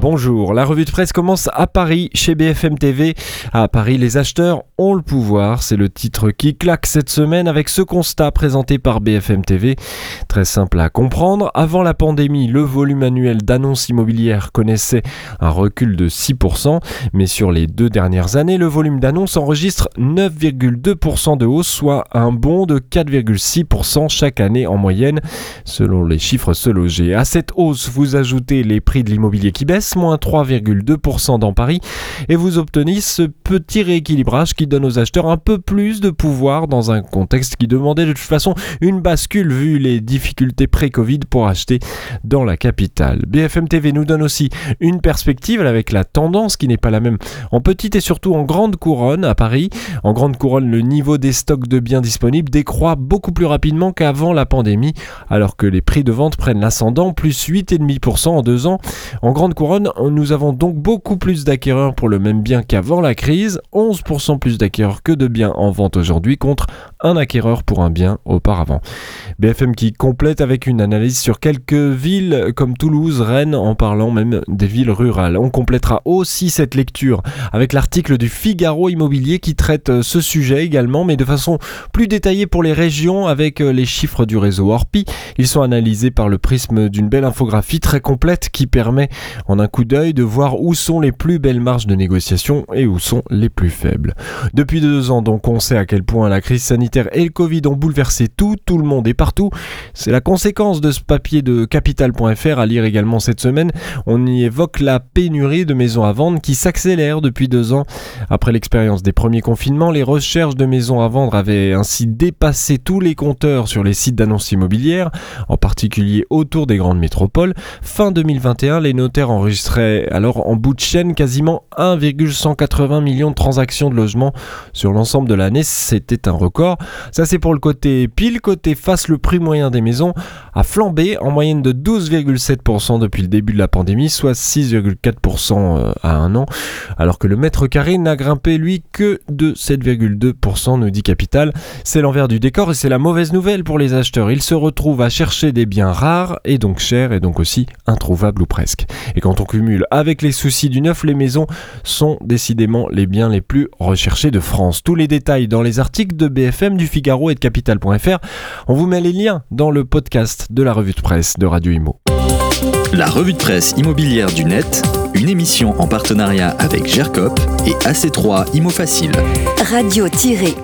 Bonjour, la revue de presse commence à Paris chez BFM TV. À Paris, les acheteurs ont le pouvoir, c'est le titre qui claque cette semaine avec ce constat présenté par BFM TV. Très simple à comprendre, avant la pandémie, le volume annuel d'annonces immobilières connaissait un recul de 6%, mais sur les deux dernières années, le volume d'annonces enregistre 9,2% de hausse, soit un bond de 4,6% chaque année en moyenne, selon les chiffres se loger. À cette hausse, vous ajoutez les prix de l'immobilier qui baissent, 3,2% dans Paris, et vous obtenez ce petit rééquilibrage qui donne aux acheteurs un peu plus de pouvoir dans un contexte qui demandait de toute façon une bascule vu les difficultés pré-Covid pour acheter dans la capitale. BFM TV nous donne aussi une perspective avec la tendance qui n'est pas la même en petite et surtout en grande couronne à Paris. En grande couronne, le niveau des stocks de biens disponibles décroît beaucoup plus rapidement qu'avant la pandémie, alors que les prix de vente prennent l'ascendant, plus 8,5% en deux ans. En grande couronne, nous avons donc beaucoup plus d'acquéreurs pour le même bien qu'avant la crise, 11% plus d'acquéreurs que de biens en vente aujourd'hui contre un acquéreur pour un bien auparavant. BFM qui complète avec une analyse sur quelques villes comme Toulouse, Rennes, en parlant même des villes rurales. On complétera aussi cette lecture avec l'article du Figaro Immobilier qui traite ce sujet également, mais de façon plus détaillée pour les régions avec les chiffres du réseau Orpi. Ils sont analysés par le prisme d'une belle infographie très complète qui permet en un coup d'œil de voir où sont les plus belles marges de négociation et où sont les plus faibles. Depuis deux ans donc on sait à quel point la crise sanitaire et le Covid ont bouleversé tout, tout le monde et partout. C'est la conséquence de ce papier de capital.fr à lire également cette semaine. On y évoque la pénurie de maisons à vendre qui s'accélère depuis deux ans. Après l'expérience des premiers confinements, les recherches de maisons à vendre avaient ainsi dépassé tous les compteurs sur les sites d'annonces immobilières, en particulier autour des grandes métropoles. Fin 2021, les notaires enregistrent serait alors en bout de chaîne quasiment 1,180 millions de transactions de logements sur l'ensemble de l'année. C'était un record. Ça c'est pour le côté pile. Côté face, le prix moyen des maisons a flambé en moyenne de 12,7% depuis le début de la pandémie, soit 6,4% euh, à un an, alors que le mètre carré n'a grimpé lui que de 7,2%, nous dit Capital. C'est l'envers du décor et c'est la mauvaise nouvelle pour les acheteurs. Ils se retrouvent à chercher des biens rares et donc chers et donc aussi introuvables ou presque. Et quand on cumule avec les soucis du neuf, les maisons sont décidément les biens les plus recherchés de France. Tous les détails dans les articles de BFM, du Figaro et de Capital.fr. On vous met les liens dans le podcast de la revue de presse de Radio Imo. La revue de presse immobilière du net, une émission en partenariat avec GERCOP et AC3 Imo Facile. Radio-imo.fr